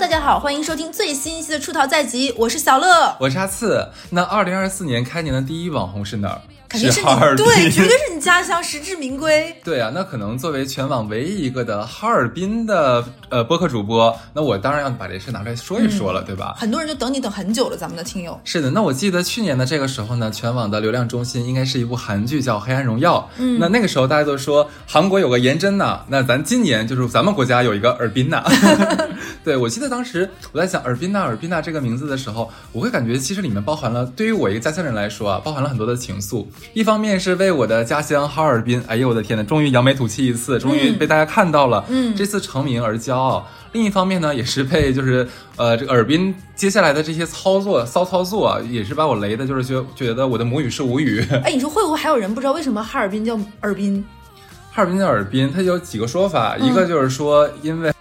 大家好，欢迎收听最新一期的《出逃在即》，我是小乐，我是阿次。那二零二四年开年的第一网红是哪儿？肯定是你哈尔滨。对，绝对是你家乡，实至名归。对啊，那可能作为全网唯一一个的哈尔滨的呃播客主播，那我当然要把这事拿出来说一说了，对吧？很多人就等你等很久了，咱们的听友。是的，那我记得去年的这个时候呢，全网的流量中心应该是一部韩剧叫《黑暗荣耀》。嗯，那那个时候大家都说韩国有个颜真呐，那咱今年就是咱们国家有一个尔滨呐。对，我记得当时我在想尔滨娜、尔滨娜这个名字的时候，我会感觉其实里面包含了对于我一个家乡人来说啊，包含了很多的情愫。一方面是为我的家乡哈尔滨，哎呦我的天呐，终于扬眉吐气一次，终于被大家看到了，嗯这次成名而骄傲。另一方面呢，也是被就是呃这个尔滨接下来的这些操作骚操作啊，也是把我雷的，就是觉觉得我的母语是无语。哎，你说会不会还有人不知道为什么哈尔滨叫尔滨？哈尔滨叫尔滨，它有几个说法，一个就是说因为。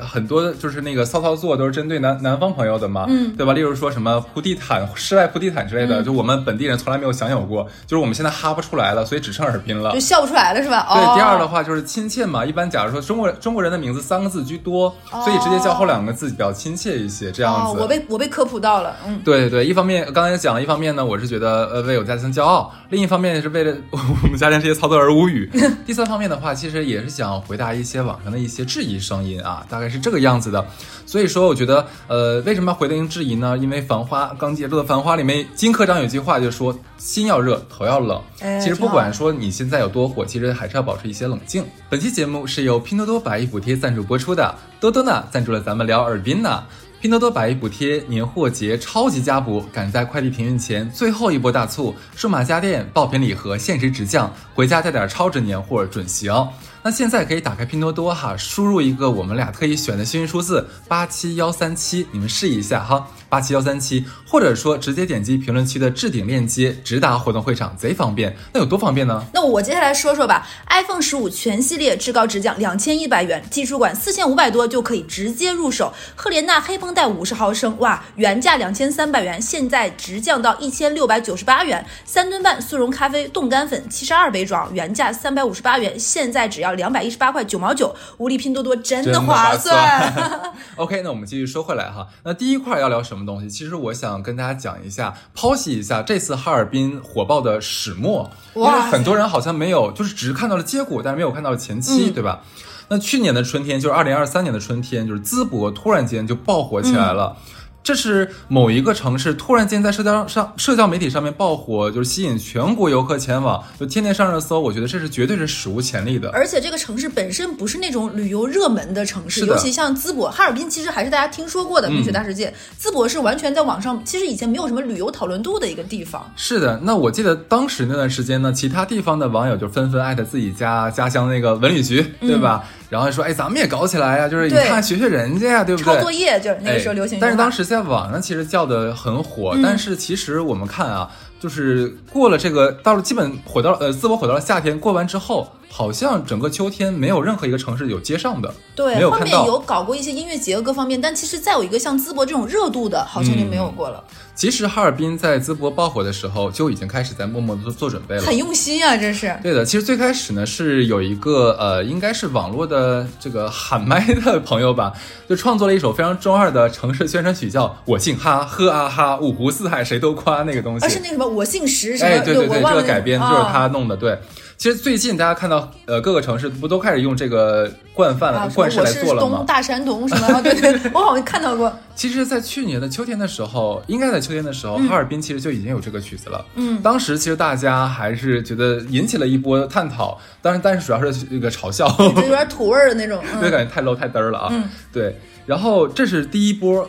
很多就是那个骚操作都是针对南南方朋友的嘛，嗯，对吧？例如说什么铺地毯、室外铺地毯之类的，就我们本地人从来没有享有过，就是我们现在哈不出来了，所以只剩尔滨了，就笑不出来了是吧？对，哦、第二的话就是亲切嘛，一般假如说中国中国人的名字三个字居多，所以直接叫后两个字比较亲切一些，这样子。哦、我被我被科普到了，嗯，对对，一方面刚才也讲了，一方面呢，我是觉得呃为我家庭骄傲，另一方面是为了 我们家庭这些操作而无语。第三方面的话，其实也是想回答一些网上的一些质疑声音啊，大概是这个样子。的，所以说我觉得，呃，为什么要回应质疑呢？因为《繁花》刚结束的《繁花》里面，金科长有句话就说：“心要热，头要冷。”哎，其实不管说你现在有多火，其实还是要保持一些冷静。本期节目是由拼多多百亿补贴赞助播出的，多多呢赞助了咱们聊尔滨呢。拼多多百亿补贴年货节超级加补，赶在快递停运前最后一波大促，数码家电爆品礼盒限时直降，回家带点超值年货准行。那现在可以打开拼多多哈，输入一个我们俩特意选的幸运数字八七幺三七，你们试一下哈，八七幺三七，或者说直接点击评论区的置顶链接，直达活动会场，贼方便。那有多方便呢？那我接下来说说吧，iPhone 十五全系列至高直降两千一百元，技术款四千五百多就可以直接入手。赫莲娜黑绷带五十毫升，哇，原价两千三百元，现在直降到一千六百九十八元。三吨半速溶咖啡冻干粉七十二杯装，原价三百五十八元，现在只要两百一十八块九毛九，无力拼多多真的划算。OK，那我们继续说回来哈。那第一块要聊什么东西？其实我想跟大家讲一下，剖析一下这次哈尔滨火爆的始末，因为很多人好像没有，就是只是看到了结果，但是没有看到前期，嗯、对吧？那去年的春天，就是二零二三年的春天，就是淄博突然间就爆火起来了。嗯这是某一个城市突然间在社交上、社交媒体上面爆火，就是吸引全国游客前往，就天天上热搜。我觉得这是绝对是史无前例的。而且这个城市本身不是那种旅游热门的城市，尤其像淄博、哈尔滨，其实还是大家听说过的冰雪大世界。嗯、淄博是完全在网上，其实以前没有什么旅游讨论度的一个地方。是的，那我记得当时那段时间呢，其他地方的网友就纷纷艾特自己家家乡那个文旅局，对吧？嗯、然后说，哎，咱们也搞起来呀、啊，就是你看学学人家呀，对不对？抄作业就是那个时候流行、哎。但是当时在网上其实。叫的很火，嗯、但是其实我们看啊，就是过了这个，到了基本火到呃淄博火到了夏天，过完之后，好像整个秋天没有任何一个城市有接上的，对。后面有搞过一些音乐节各方面，但其实再有一个像淄博这种热度的，好像就没有过了。嗯、其实哈尔滨在淄博爆火的时候就已经开始在默默的做准备了，很用心啊，这是。对的，其实最开始呢是有一个呃，应该是网络的这个喊麦的朋友吧，就创作了一首非常中二的城市宣传曲，叫《我姓哈，呵啊哈，五湖四海谁都夸》那个东西。而是那个什么，我姓石什么？哎，对对对，这个改编就是啊他弄的。对，其实最近大家看到呃各个城市不都开始用这个惯犯了、啊、惯式来做了吗？东大山东什么？对对，我好像看到过。其实，在去年的秋天的时候，应该在秋天的时候，嗯、哈尔滨其实就已经有这个曲子了。嗯，当时其实大家还是觉得引起了一波探讨，当然，但是主要是那个嘲笑，就有点土味儿的那种，嗯、对，感觉太 low 太嘚儿了啊。嗯，对。然后这是第一波。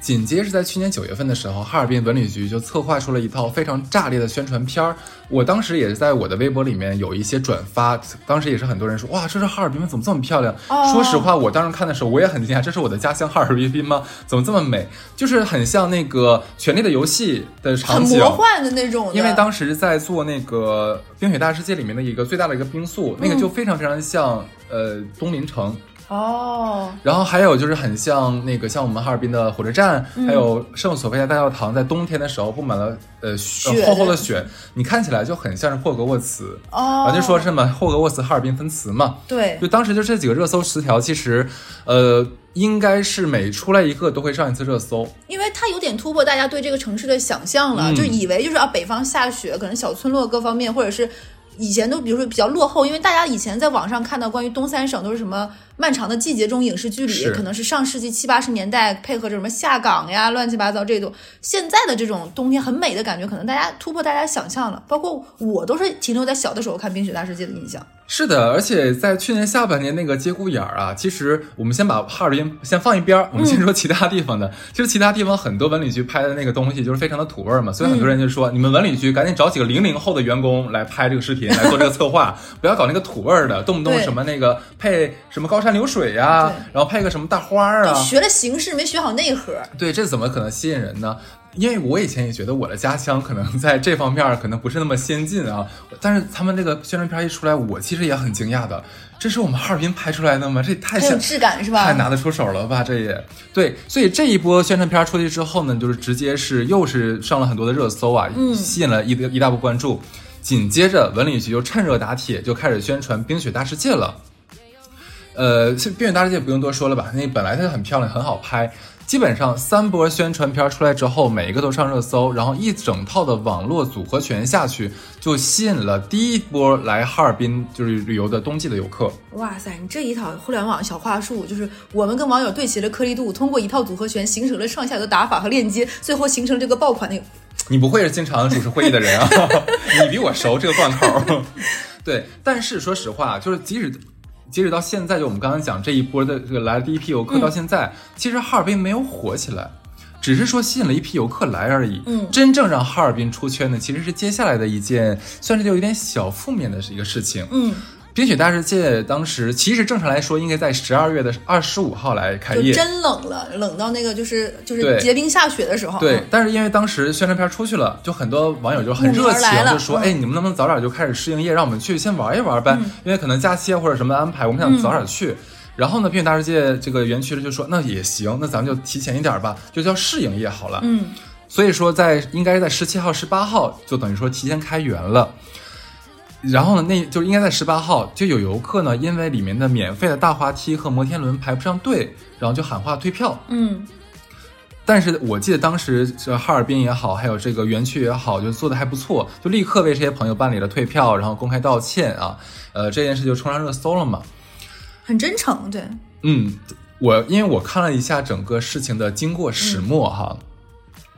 紧接着在去年九月份的时候，哈尔滨文旅局就策划出了一套非常炸裂的宣传片儿。我当时也是在我的微博里面有一些转发，当时也是很多人说，哇，这是哈尔滨吗？怎么这么漂亮？哦、说实话，我当时看的时候我也很惊讶，这是我的家乡哈尔滨吗？怎么这么美？就是很像那个《权力的游戏》的场景，很魔幻的那种的。因为当时在做那个《冰雪大世界》里面的一个最大的一个冰塑，那个就非常非常像呃东林城。哦，然后还有就是很像那个像我们哈尔滨的火车站，还有圣索菲亚大教堂，在冬天的时候布满了呃雪。厚厚的雪，你看起来就很像是霍格沃茨。哦，啊，就说什么，霍格沃茨哈尔滨分词嘛，对。就当时就这几个热搜词条，其实，呃，应该是每出来一个都会上一次热搜。因为它有点突破大家对这个城市的想象了，嗯。就以为就是啊，北方下雪，可能小村落各方面，或者是以前都比如说比较落后，因为大家以前在网上看到关于东三省都是什么漫长的季节中影视剧里，可能是上世纪七八十年代配合着什么下岗呀、乱七八糟这种，现在的这种冬天很美的感觉，可能大家突破大家想象了，包括我都是停留在小的时候看《冰雪大世界》的印象。是的，而且在去年下半年那个节骨眼儿啊，其实我们先把哈尔滨先放一边儿，我们先说其他地方的。其实其他地方很多文旅局拍的那个东西就是非常的土味儿嘛，所以很多人就说，你们文旅局赶紧找几个零零后的员工来拍这个视频，来做这个策划，不要搞那个土味儿的，动不动什么那个配什么高山流水呀、对然后配个什么大花儿啊，就学了形式，没学好内核。对，这怎么可能吸引人呢？因为我以前也觉得我的家乡可能在这方面可能不是那么先进啊，但是他们这个宣传片一出来，我其实也很惊讶的，这是我们哈尔滨拍出来的吗？这也太像有质感是吧？太拿得出手了吧？这也对，所以这一波宣传片出去之后呢，就是直接是又是上了很多的热搜啊，嗯吸引了一一大波关注。紧接着文旅局就趁热打铁，就开始宣传《冰雪大世界》了。呃，《冰雪大世界》不用多说了吧？那本来它就很漂亮，很好拍。基本上三波宣传片出来之后，每一个都上热搜，然后一整套的网络组合拳下去，就吸引了第一波来哈尔滨就是旅游的冬季的游客。哇塞，你这一套互联网小话术，就是我们跟网友对齐了颗粒度，通过一套组合拳形成了上下游的打法和链接，最后形成这个爆款那。你不会是经常主持会议的人啊？你比我熟这个贯口。对，但是说实话，就是即使截止到现在，就我们刚刚讲这一波的这个来的第一批游客到现在，其实哈尔滨没有火起来。只是说吸引了一批游客来而已，嗯真正让哈尔滨出圈的，其实是接下来的一件算是有一点小负面的一个事情。嗯，冰雪大世界当时其实正常来说应该在十二月的二十五号来开业，就真冷了，冷到那个就是就是结冰下雪的时候。对嗯，但是因为当时宣传片出去了，就很多网友就很热情就说：“嗯哎，你们能不能早点就开始试营业，让我们去先玩一玩呗？嗯因为可能假期啊或者什么安排，我们想早点去。然后呢，冰雪大世界这个园区就说：“那也行，那咱们就提前一点吧，就叫试营业好了。嗯，所以说在应该是在十七号、十八号就等于说提前开园了。然后呢，那就应该在十八号就有游客呢，因为里面的免费的大滑梯和摩天轮排不上队，然后就喊话退票。嗯，但是我记得当时这哈尔滨也好，还有这个园区也好，就做的还不错，就立刻为这些朋友办理了退票，然后公开道歉啊，呃，这件事就冲上热搜了嘛。很真诚，对，嗯，我因为我看了一下整个事情的经过始末哈，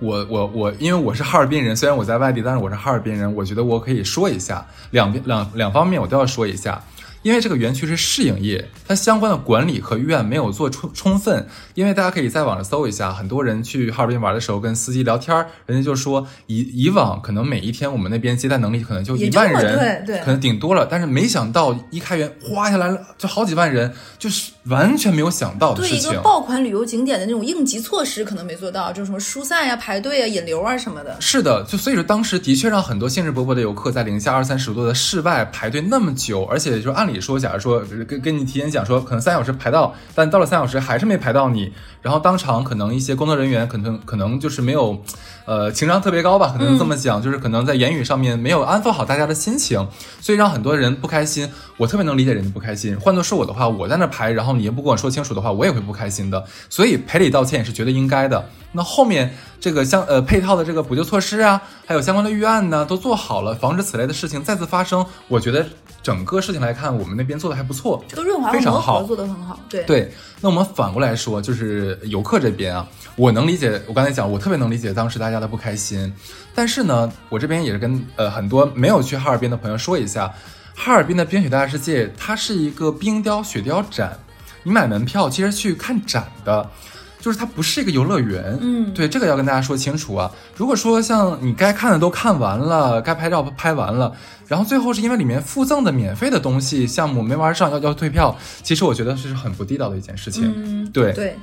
我我我，因为我是哈尔滨人，虽然我在外地，但是我是哈尔滨人，我觉得我可以说一下两边两两方面我都要说一下。因为这个园区是试营业，它相关的管理和预案没有做充充分。因为大家可以在网上搜一下，很多人去哈尔滨玩的时候跟司机聊天，人家就说以以往可能每一天我们那边接待能力可能就一万人，对对可能顶多了，但是没想到一开园哗下来了就好几万人，就是完全没有想到的对一事情。个爆款旅游景点的那种应急措施可能没做到，就是什么疏散呀、排队啊、引流啊什么的。是的，就所以说当时的确让很多兴致勃勃的游客在零下二三十度的室外排队那么久，而且就按理说，假如说跟跟你提前讲说可能三小时排到，但到了三小时还是没排到你，然后当场可能一些工作人员可能可能就是没有，呃情商特别高吧，可能这么讲，就是可能在言语上面没有安抚好大家的心情，所以让很多人不开心。我特别能理解人家不开心，换作是我的话，我在那排，然后你也不跟我说清楚的话，我也会不开心的。所以赔礼道歉也是绝对应该的。那后面这个相呃配套的这个补救措施啊，还有相关的预案呢，都做好了，防止此类的事情再次发生。我觉得整个事情来看，我们那边做的还不错。这个润滑非常好做得很好，对对，那我们反过来说，就是游客这边啊，我能理解，我刚才讲，我特别能理解当时大家的不开心。但是呢，我这边也是跟呃很多没有去哈尔滨的朋友说一下，哈尔滨的冰雪大世界，它是一个冰雕雪雕展，你买门票其实去看展的。就是它不是一个游乐园，嗯对，这个要跟大家说清楚啊。如果说像你该看的都看完了，该拍照拍完了，然后最后是因为里面附赠的免费的东西项目没玩上要要退票，其实我觉得这是很不地道的一件事情。嗯，对对，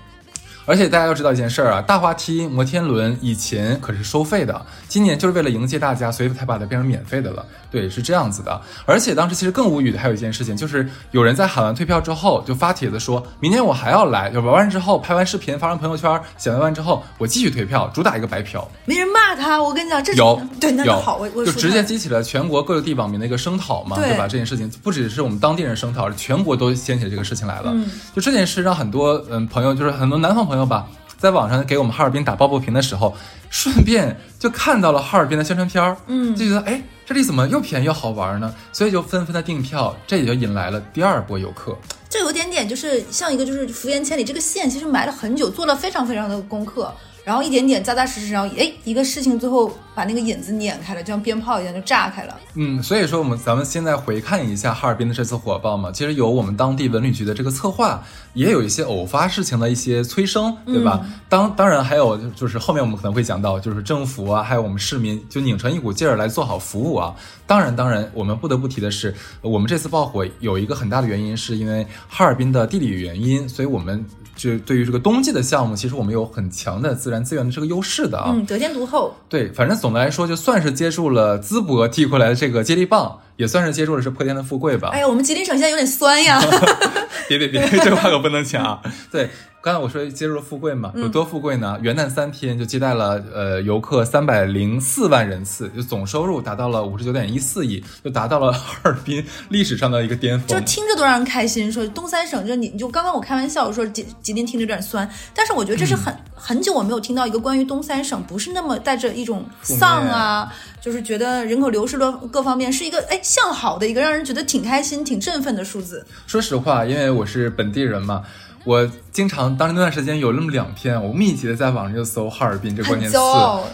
而且大家要知道一件事儿啊，大滑梯、摩天轮以前可是收费的，今年就是为了迎接大家，所以才把它变成免费的了。对，是这样子的。而且当时其实更无语的还有一件事情，就是有人在喊完退票之后，就发帖子说，明天我还要来，就玩完之后拍完视频发上朋友圈，写完完之后，我继续退票，主打一个白嫖。没人骂他，我跟你讲，这有对，那就好，我我就直接激起了全国各个地网民的一个声讨嘛，对对吧？这件事情不只是我们当地人声讨，全国都掀起了这个事情来了。嗯就这件事让很多嗯朋友，就是很多南方朋友吧，在网上给我们哈尔滨打抱不平的时候，顺便就看到了哈尔滨的宣传片儿，嗯就觉得哎，这里怎么又便宜又好玩呢？所以就纷纷的订票，这也就引来了第二波游客。这有点点就是像一个就是福缘千里，这个线其实埋了很久，做了非常非常的功课，然后一点点扎扎实实，然后哎一个事情最后把那个引子碾开了，就像鞭炮一样就炸开了。嗯，所以说我们咱们现在回看一下哈尔滨的这次火爆嘛，其实有我们当地文旅局的这个策划，也有一些偶发事情的一些催生，对吧？当当然还有就是后面我们可能会讲到，就是政府啊，还有我们市民就拧成一股劲儿来做好服务啊。当然，当然我们不得不提的是，我们这次爆火有一个很大的原因，是因为哈尔滨的地理原因，所以我们就对于这个冬季的项目，其实我们有很强的自然资源的这个优势的啊。嗯，得天独厚。对，反正总的来说，就算是接住了淄博递过来的这个接力棒，也算是接触的是破天的富贵吧。哎呀，我们吉林省现在有点酸呀。别别别，这话可不能讲啊！对，刚才我说接入了富贵嘛，嗯有多富贵呢？元旦三天就接待了呃游客三百零四万人次，就总收入达到了五十九点一四亿，就达到了哈尔滨历史上的一个巅峰就。听着都让人开心。说东三省，就你就刚刚我开玩笑说吉吉林听着有点酸，但是我觉得这是很、很久我没有听到一个关于东三省不是那么带着一种丧啊，就是觉得人口流失的各方面是一个哎向好的一个让人觉得挺开心、挺振奋的数字。说实话，因为我是本地人嘛。我经常当时那段时间有那么两天，我密集的在网上就搜哈尔滨这关键词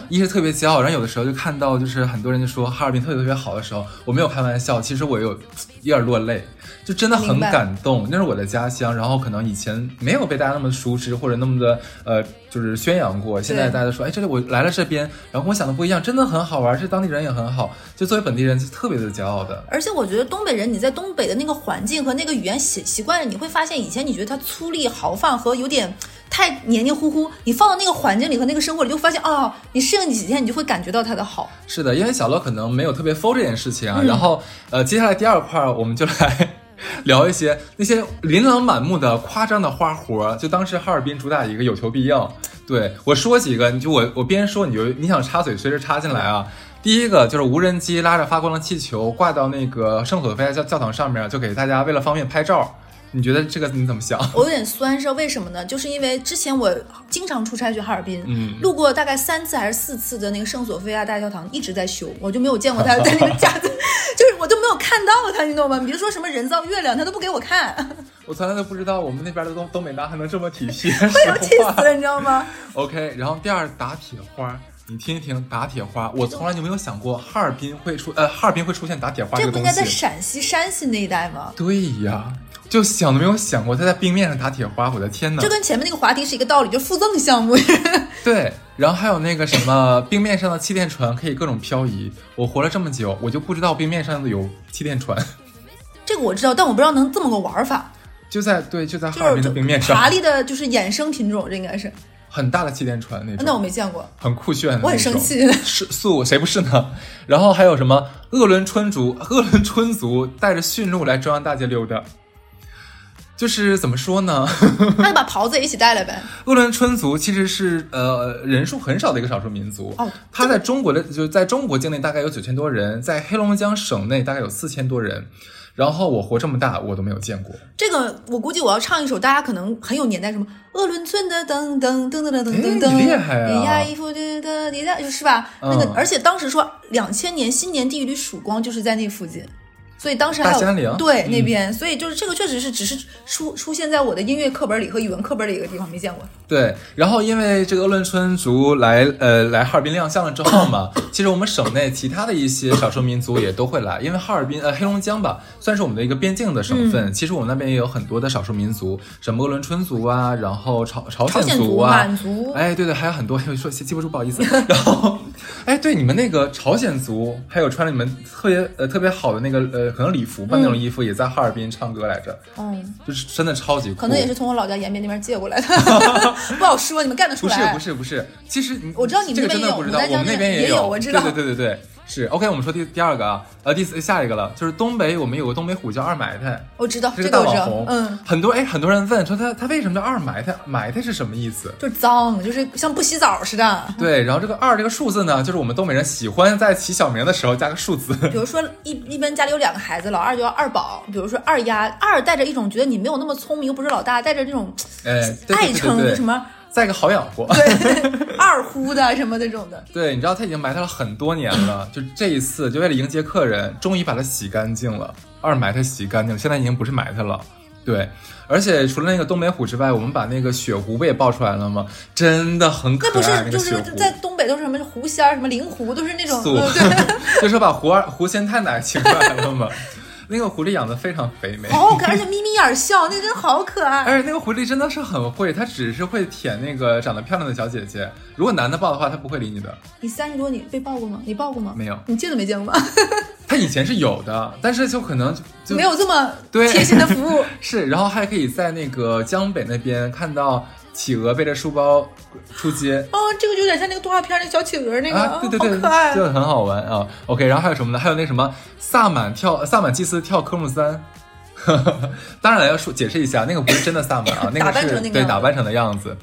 一是特别骄傲，然后有的时候就看到就是很多人就说哈尔滨特别特别好的时候，我没有开玩笑，其实我有有点落泪，就真的很感动。那是我的家乡，然后可能以前没有被大家那么熟知或者那么的呃就是宣扬过，现在大家都说哎这里我来了这边，然后跟我想的不一样，真的很好玩，这当地人也很好，就作为本地人是特别的骄傲的。而且我觉得东北人，你在东北的那个环境和那个语言习习惯了，你会发现以前你觉得他粗粝豪放和有点太黏黏糊糊，你放到那个环境里和那个生活里，就发现哦，你适应几天，你就会感觉到他的好。是的，因为小乐可能没有特别 f 这件事情啊，嗯 然后呃，接下来第二块儿我们就来 聊一些那些琳琅满目的夸张的花活，就当时哈尔滨主打一个有求必应。对我说几个，你就我我边说你就你想插嘴随时插进来啊。第一个就是无人机拉着发光的气球挂到那个圣索菲亚教教堂上面，就给大家为了方便拍照。你觉得这个你怎么想？我有点酸，是为什么呢？就是因为之前我经常出差去哈尔滨，嗯路过大概三次还是四次的那个圣索菲亚大教堂一直在修，我就没有见过他 在那个架子，就是我都没有看到他，你懂吗？你别说什么人造月亮，他都不给我看，我从来都不知道我们那边的东东北大还能这么体贴，会有实话气死了，你知道吗？OK，然后第二打铁花，你听一听打铁花，我从来就没有想过哈尔滨会出呃哈尔滨会出现打铁花这个东不应该在。陕西、山西那一带吗？对呀，就想都没有想过他在冰面上打铁花，我的天呐这！跟前面那个滑梯是一个道理，就附赠项目。对，然后还有那个什么冰面上的气垫船可以各种漂移。我活了这么久，我就不知道冰面上的有气垫船，这个我知道，但我不知道能这么个玩法，就在对就在哈尔滨的冰面上，华丽的，就是衍生品种，这应该是。很大的气垫船那种。那我没见过，很酷炫的，我很生气是素谁不是呢？然后还有什么鄂伦春族，鄂伦春族带着驯鹿来中央大街溜达，就是怎么说呢？那就把袍子也一起带来呗。鄂伦春族其实是呃人数很少的一个少数民族哦，它在中国的就是在中国境内大概有九千多人，在黑龙江省内大概有四千多人。然后我活这么大，我都没有见过这个。我估计我要唱一首，大家可能很有年代，什么鄂伦春的噔噔噔噔噔噔噔，噔厉害啊！咿呀咿夫的的的，是吧？那个，而且当时说两千年新年第一缕曙光就是在那附近。所以当时还有对嗯那边，所以就是这个确实是只是出出现在我的音乐课本里和语文课本里一个地方没见过。对，然后因为这个鄂伦春族来呃来哈尔滨亮相了之后嘛，其实我们省内其他的一些少数民族也都会来，因为哈尔滨呃黑龙江吧算是我们的一个边境的省份，其实我们那边也有很多的少数民族，什么鄂伦春族啊，然后朝朝朝鲜族族啊，满族。哎对对，还有很多，说记不住不好意思。然后哎对，你们那个朝鲜族还有穿了你们特别呃特别好的那个呃呃，可能礼服吧那种衣服，也在哈尔滨唱歌来着，嗯，就是真的超级酷。可能也是从我老家延边那边借过来的，不好说，你们干得出来？不是不是不是，其实我知道你们这个那边有真的不知道，我们那边也有，有。我知道。对对对对对，是 OK。我们说第第二个啊，呃，第四下一个了，就是东北，我们有个东北虎叫二埋汰，我知道这这个大网红，，嗯，很多哎，很多人问说他他为什么叫二埋汰？埋汰是什么意思？就是脏，就是像不洗澡似的。对，然后这个二这个数字呢，就是我们东北人喜欢在起小名的时候加个数字。比如说一一般家里有两个孩子，老二就叫二宝，比如说二丫，二带着一种觉得你没有那么聪明，又不是老大，带着这种哎，对爱对对对对，称就什么再个好养活。对 二呼的什么那种的。对，你知道他已经埋汰了很多年了，就这一次就为了迎接客人，终于把它洗干净了。二埋汰洗干净了，现在已经不是埋汰了。对，而且除了那个东北虎之外，我们把那个雪狐不也爆出来了吗？真的很可那不是就是。在东北都是什么狐仙儿、什么灵狐，都是那种对，就说把狐儿狐仙太奶请出来了嘛。那个狐狸养的非常肥美，好好看，而且眯眯眼笑，那真的好可爱。而且那个狐狸真的是很会，它只是会舔那个长得漂亮的小姐姐。如果男的抱的话，它不会理你的。你三十多，你被抱过吗？你抱过吗？没有你见都没见过吗？它以前是有的，但是就可能就就没有这么贴心的服务。是，然后还可以在那个江北那边看到企鹅背着书包出街。哦，这个就有点像那个动画片那个小企鹅那个，啊，对对对，好可爱。就很好玩啊。OK，然后还有什么呢？还有那什么萨满跳萨满祭司跳科目三。当然了，要说解释一下，那个不是真的萨满啊，那个是扮成那个对打扮成的样子。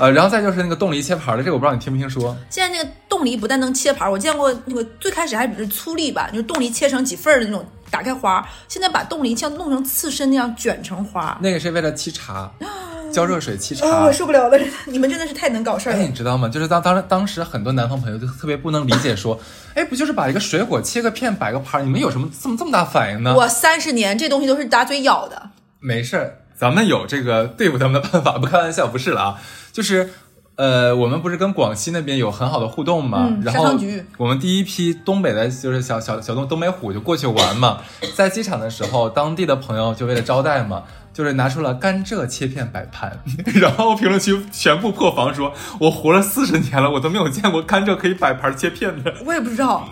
呃，然后再就是那个冻梨切盘的，这个我不知道你听没听说。现在那个冻梨不但能切盘，我见过那个最开始还只是粗粒吧，就是冻梨切成几份儿的那种，打开花。现在把冻梨像弄成刺身那样卷成花。那个是为了沏茶，浇热水沏茶。哦，我受不了了，你们真的是太能搞事儿哎，了你。知道吗？就是当当当时很多南方朋友就特别不能理解，说，哎，不就是把一个水果切个片摆个盘儿，你们有什么这么这么大反应呢？我三十年这东西都是打嘴咬的，没事儿，咱们有这个对付他们的办法，不开玩笑，不是了啊，就是。呃，我们不是跟广西那边有很好的互动嘛？嗯然后我们第一批东北的，就是小小小东东北虎就过去玩嘛。在机场的时候，当地的朋友就为了招待嘛，就是拿出了甘蔗切片摆盘，然后评论区全部破防说，我活了四十年了，我都没有见过甘蔗可以摆盘切片的。我也不知道，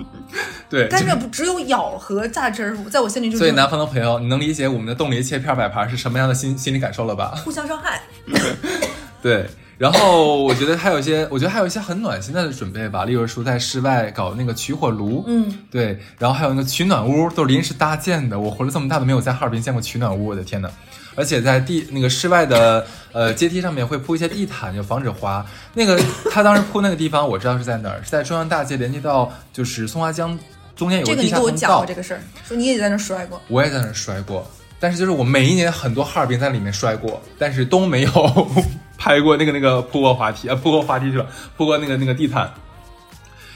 对，甘蔗不只有咬和榨汁儿，在我心里就是所以南方的朋友，你能理解我们的冻梨切片摆盘是什么样的心心理感受了吧？互相伤害。对，然后我觉得还有一些，我觉得还有一些很暖心的准备吧，例如说在室外搞那个取火炉，嗯，对，然后还有那个取暖屋，都是临时搭建的。我活了这么大都没有在哈尔滨见过取暖屋，我的天呐！而且在地那个室外的呃阶梯上面会铺一些地毯，就防止滑。那个他当时铺那个地方，我知道是在哪儿，是在中央大街连接到就是松花江中间有这个地下通道跟我讲过。这个事儿，说你也在那儿摔过。我也在那儿摔过，但是就是我每一年很多哈尔滨在里面摔过，但是都没有 拍过那个那个铺过滑梯啊，铺过滑梯去了，铺过那个那个地毯。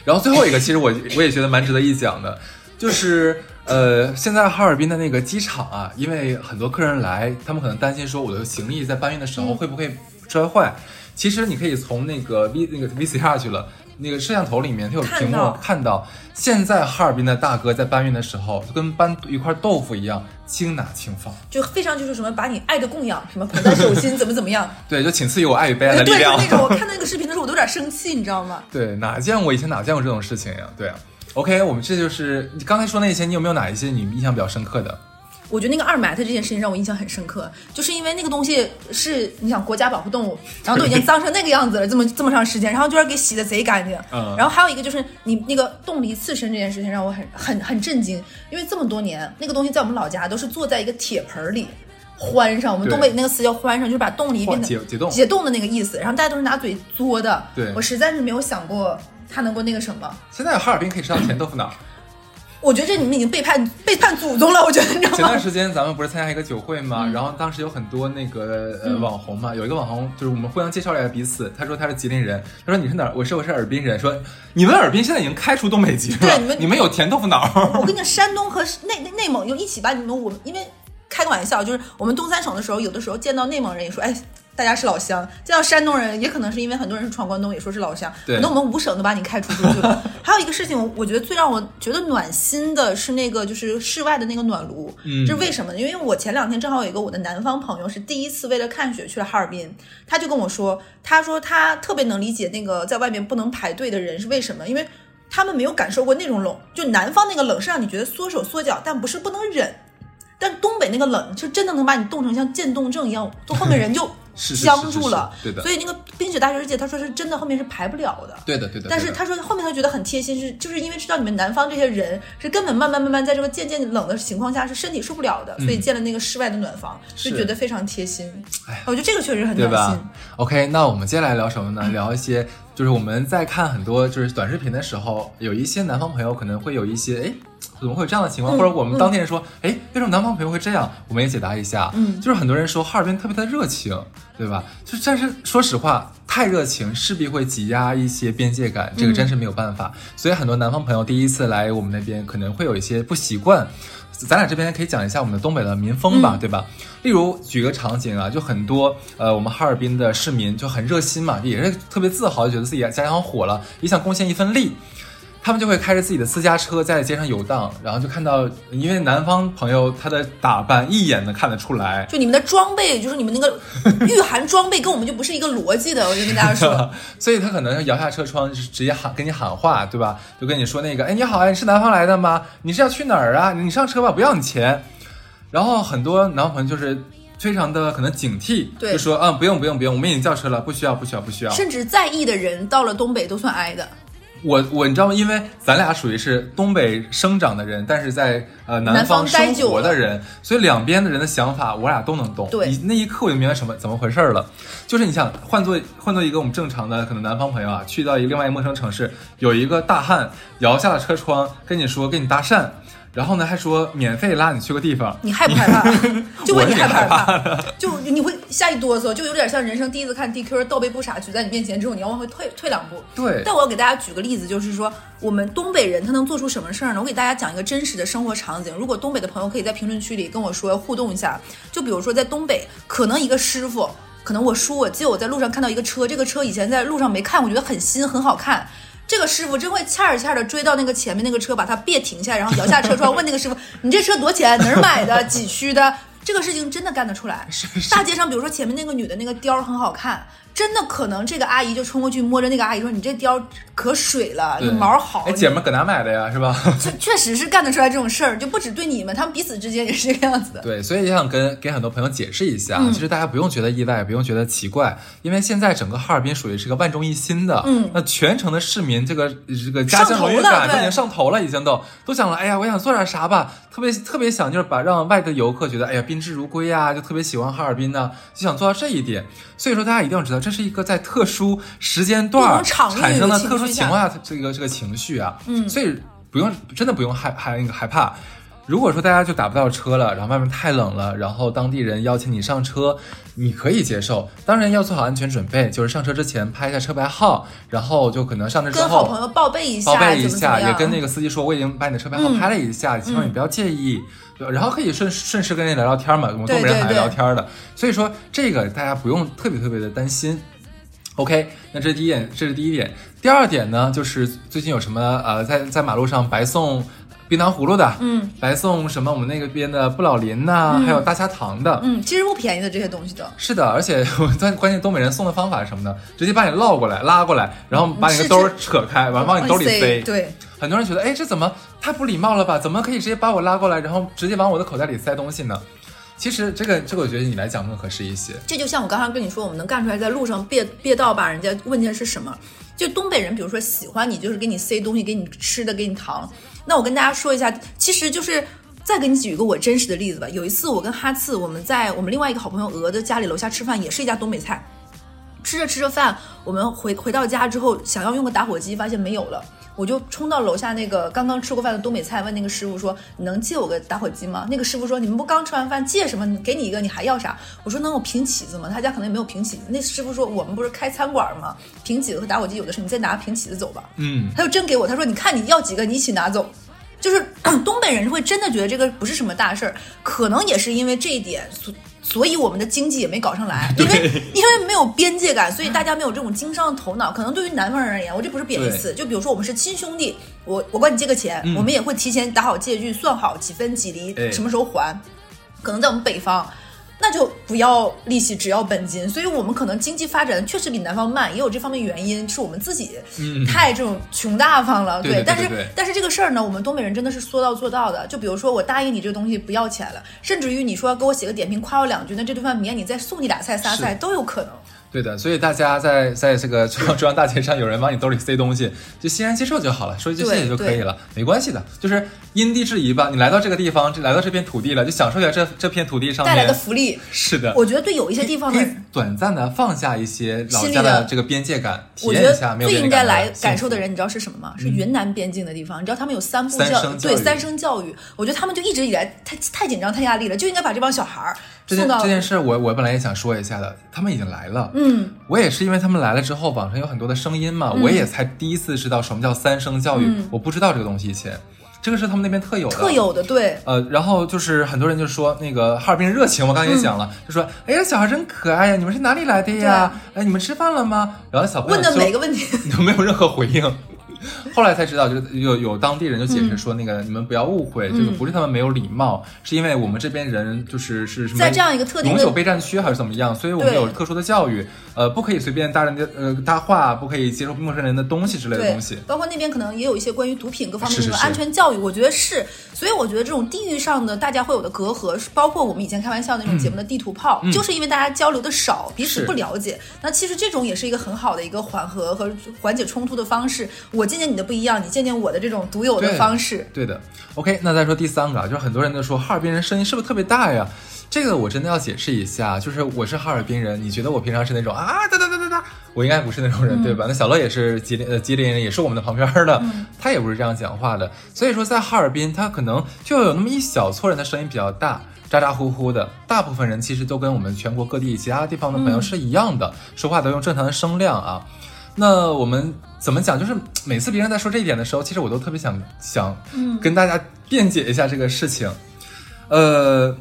然后最后一个，其实我我也觉得蛮值得一讲的，就是呃，现在哈尔滨的那个机场啊，因为很多客人来，他们可能担心说我的行李在搬运的时候会不会摔坏。其实你可以从那个 V 那个 VCR 去了，那个摄像头里面它有屏幕看到现在哈尔滨的大哥在搬运的时候，就跟搬一块豆腐一样，轻拿轻放。就非常就是什么把你爱的供养，什么捧在手心，怎么怎么样。对，就请赐予我爱与被爱的力量对，就。那种我看到那个视频的时候，我都有点生气，你知道吗？对，哪见过以前哪见过这种事情呀？对啊。OK，我们这就是你刚才说那些，你有没有哪一些你印象比较深刻的？我觉得那个二埋汰这件事情让我印象很深刻，就是因为那个东西是你想国家保护动物，然后都已经脏成那个样子了，这么这么长时间，然后就要给洗的贼干净。嗯然后还有一个就是你那个冻梨刺身这件事情让我很很很震惊，因为这么多年那个东西在我们老家都是坐在一个铁盆儿里。欢上，我们东北那个词叫欢上，就是把冻梨变成解解冻解冻的那个意思。然后大家都是拿嘴嘬的，对我实在是没有想过它能够那个什么。现在哈尔滨可以吃到甜豆腐脑。我觉得这你们已经背叛背叛祖宗了，我觉得你知道吗前段？时间咱们不是参加一个酒会嘛，然后当时有很多那个呃网红嘛，有一个网红就是我们互相介绍了一下彼此，他说他是吉林人，他说你是哪儿？我说我是尔滨人，说你们尔滨现在已经开除东北籍了，对你们 你们有甜豆腐脑。我跟你讲，山东和内内内蒙就一起把你们我们，因为开个玩笑，就是我们东三省的时候，有的时候见到内蒙人也说，哎，大家是老乡；见到山东人，也可能是因为很多人是闯关东，也说是老乡。对可能我们五省都把你开除出去了。还有一个事情，我我觉得最让我觉得暖心的是那个就是室外的那个暖炉，嗯这是为什么呢？因为我前两天正好有一个我的南方朋友是第一次为了看雪去了哈尔滨，他就跟我说，他说他特别能理解那个在外面不能排队的人是为什么，因为。他们没有感受过那种冷，就南方那个冷是让你觉得缩手缩脚，但不是不能忍。但东北那个冷，就真的能把你冻成像渐冻症一样，就后面人就僵住了。对的所以那个冰雪大世界，他说是真的，后面是排不了的。对的对的。但是他说后面他觉得很贴心，是就是因为知道你们南方这些人是根本慢慢慢慢在这个渐渐冷的情况下是身体受不了的，所以建了那个室外的暖房，就觉得非常贴心。哎我觉得这个确实很对暖心。？OK，那我们接下来聊什么呢？聊一些就是我们在看很多就是短视频的时候，有一些南方朋友可能会有一些哎。怎么会有这样的情况？嗯或者我们当地人说，哎、为什么南方朋友会这样？我们也解答一下。嗯就是很多人说哈尔滨特别的热情，对吧？就但是说实话，太热情势必会挤压一些边界感，这个真是没有办法。所以很多南方朋友第一次来我们那边，可能会有一些不习惯。咱俩这边可以讲一下我们的东北的民风吧，嗯对吧？例如举个场景啊，就很多呃我们哈尔滨的市民就很热心嘛，也是特别自豪，觉得自己家乡火了，也想贡献一份力。他们就会开着自己的私家车在街上游荡，然后就看到，因为南方朋友他的打扮一眼能看得出来，就你们的装备，就是你们那个 御寒装备，跟我们就不是一个逻辑的。我就跟大家说，所以他可能摇下车窗，就是直接喊跟你喊话，对吧？就跟你说那个，哎，你好，你是南方来的吗？你是要去哪儿啊？你上车吧，不要你钱。然后很多南方朋友就是非常的可能警惕，对就说，嗯，不用不用不用，我们已经叫车了，不需要不需要不需要。甚至在意的人到了东北都算挨的。我我你知道吗？因为咱俩属于是东北生长的人，但是在呃南南方生活的人，所以两边的人的想法我俩都能懂。对那一刻我就明白什么怎么回事儿了。就是你想换做换做一个我们正常的可能南方朋友啊，去到一个另外一个陌生城市，有一个大汉摇下了车窗跟你说跟你搭讪，然后呢还说免费拉你去个地方，你害不害怕？就问你害不害怕？就你会吓一哆嗦，就有点像人生第一次看 DQ 倒背不傻举在你面前之后，你要往回退退两步。对但我要给大家举个例子，就是说我们东北人他能做出什么事儿呢？我给大家讲一个真实的生活场景。如果东北的朋友可以在评论区里跟我说互动一下，就比如说在东北，可能一个师傅，可能我叔我记得我在路上看到一个车，这个车以前在路上没看我，觉得很新很好看。这个师傅真会欠儿欠儿的追到那个前面那个车，把他别停下，然后摇下车窗问那个师傅：“你这车多少钱？哪儿买的？几驱的？”这个事情真的干得出来。大街上，比如说前面那个女的那个貂儿很好看，真的可能这个阿姨就冲过去摸着那个阿姨说：“你这貂可水了，对这毛好。哎，姐们搁哪买的呀？是吧？确确实是干得出来这种事儿，就不止对你们，他们彼此之间也是这个样子的。对，所以也想跟给很多朋友解释一下，嗯其实大家不用觉得意外，不用觉得奇怪，因为现在整个哈尔滨属于是个万众一心的，嗯那全城的市民这个这个家乡荣誉感都已经上头了，已经都都想了，哎呀，我想做点啥吧，特别特别想就是把让外地游客觉得，哎呀，宾至如归啊，就特别喜欢哈尔滨呢、就想做到这一点。所以说大家一定要知道，这是一个在特殊时间段产生的特殊情况下这个这个情绪啊，嗯所以不用真的不用害害那个害怕。如果说大家就打不到车了，然后外面太冷了，然后当地人邀请你上车，你可以接受，当然要做好安全准备，就是上车之前拍一下车牌号，然后就可能上车之后跟好朋友报备一下，报备一下，也跟那个司机说我已经把你的车牌号嗯拍了一下，希望你不要介意。对然后可以顺顺势跟人聊聊天嘛，我们东北人很爱聊天的，所以说这个大家不用特别特别的担心。OK，那这是第一点，这是第一点。第二点呢，就是最近有什么呃，在在马路上白送冰糖葫芦的，嗯白送什么我们那个边的不老林呐、还有大虾糖的。嗯，其实不便宜的这些东西的。是的，而且 我关关键东北人送的方法是什么呢？直接把你捞过来，拉过来，然后把你是个兜儿扯开，完往你兜里塞。对，很多人觉得，哎，这怎么太不礼貌了吧？怎么可以直接把我拉过来，然后直接往我的口袋里塞东西呢？其实这个这个，我觉得你来讲更合适一些。这就像我刚刚跟你说，我们能干出来，在路上别别到把人家问见是什么。就东北人，比如说喜欢你，就是给你塞东西，给你吃的，给你糖。那我跟大家说一下，其实就是再给你举一个我真实的例子吧。有一次，我跟哈次，我们在我们另外一个好朋友鹅的家里楼下吃饭，也是一家东北菜。吃着吃着饭，我们回回到家之后，想要用个打火机，发现没有了。我就冲到楼下那个刚刚吃过饭的东北菜，问那个师傅说：“你能借我个打火机吗？”那个师傅说：“你们不刚吃完饭，借什么？给你一个，你还要啥？”我说：“能有平起子吗？”他家可能也没有平起子。那师傅说：“我们不是开餐馆吗？平起子和打火机有的是，你再拿平起子走吧。”嗯，他就真给我，他说：“你看你要几个，你一起拿走。”就是 东北人会真的觉得这个不是什么大事儿，可能也是因为这一点，所所以我们的经济也没搞上来，因为因为没有边界感，所以大家没有这种经商的头脑。可能对于南方人而言，我这不是贬义词，就比如说我们是亲兄弟，我我管你借个钱，嗯我们也会提前打好借据，算好几分几厘，哎什么时候还。可能在我们北方。那就不要利息，只要本金。所以我们可能经济发展确实比南方慢，也有这方面原因，是我们自己太这种穷大方了。对对对但是但是这个事儿呢，我们东北人真的是说到做到的。就比如说我答应你这个东西不要钱了，甚至于你说给我写个点评夸我两句，那这顿饭明天你再送你俩菜仨菜都有可能。对的，所以大家在在这个 中央中央大街上，有人往你兜里塞东西，就欣然接受就好了，说一句谢谢就可以了，没关系的，就是因地制宜吧。你来到这个地方，这来到这片土地了，就享受一下这这片土地上带来的福利，是的，我觉得对有一些地方的短暂的放下一些老家的这个边界感，体我觉得验一下没有最应该来感受的人，你知道是什么吗？是云南边境的地方。你知道他们有三步三教育三生教育，我觉得他们就一直以来太太紧张、太压力了，就应该把这帮小孩儿这件这件事我，我本来也想说一下的，他们已经来了。嗯，我也是因为他们来了之后，网上有很多的声音嘛，我也才第一次知道什么叫三声教育，我不知道这个东西以前，这个是他们那边特有的。嗯特有的对。呃，然后就是很多人就说那个哈尔滨热情，我刚才也讲了，就说哎呀小孩真可爱呀，你们是哪里来的呀？哎，你们吃饭了吗？然后小朋友问的就每个问题，都没有任何回应。后来才知道，就是有有当地人就解释说，那个、你们不要误会，就是不是他们没有礼貌，是因为我们这边人就是是什么在这样一个特定的永久备战区还是怎么样，所以我们有特殊的教育，呃，不可以随便搭人家呃搭话，不可以接受陌生人的东西之类的东西。，包括那边可能也有一些关于毒品各方面的安全教育，我觉得是。所以我觉得这种地域上的大家会有的隔阂，是包括我们以前开玩笑那种节目的地图炮，就是因为大家交流的少，彼此不了解。那其实这种也是一个很好的一个缓和和缓解冲突的方式。我见见你的不一样，你见见我的这种独有的方式。对的，OK，那再说第三个啊，就是很多人都说哈尔滨人声音是不是特别大呀？这个我真的要解释一下，就是我是哈尔滨人，你觉得我平常是那种啊哒哒哒哒哒，我应该不是那种人，对吧？那小乐也是吉林呃吉林人，也是我们的旁边的，他也不是这样讲话的。所以说在哈尔滨，他可能就有那么一小撮人的声音比较大。咋咋呼呼的，大部分人其实都跟我们全国各地其他地方的朋友是一样的，说话都用正常的声量啊。那我们怎么讲？就是每次别人在说这一点的时候，其实我都特别想想跟大家辩解一下这个事情。呃，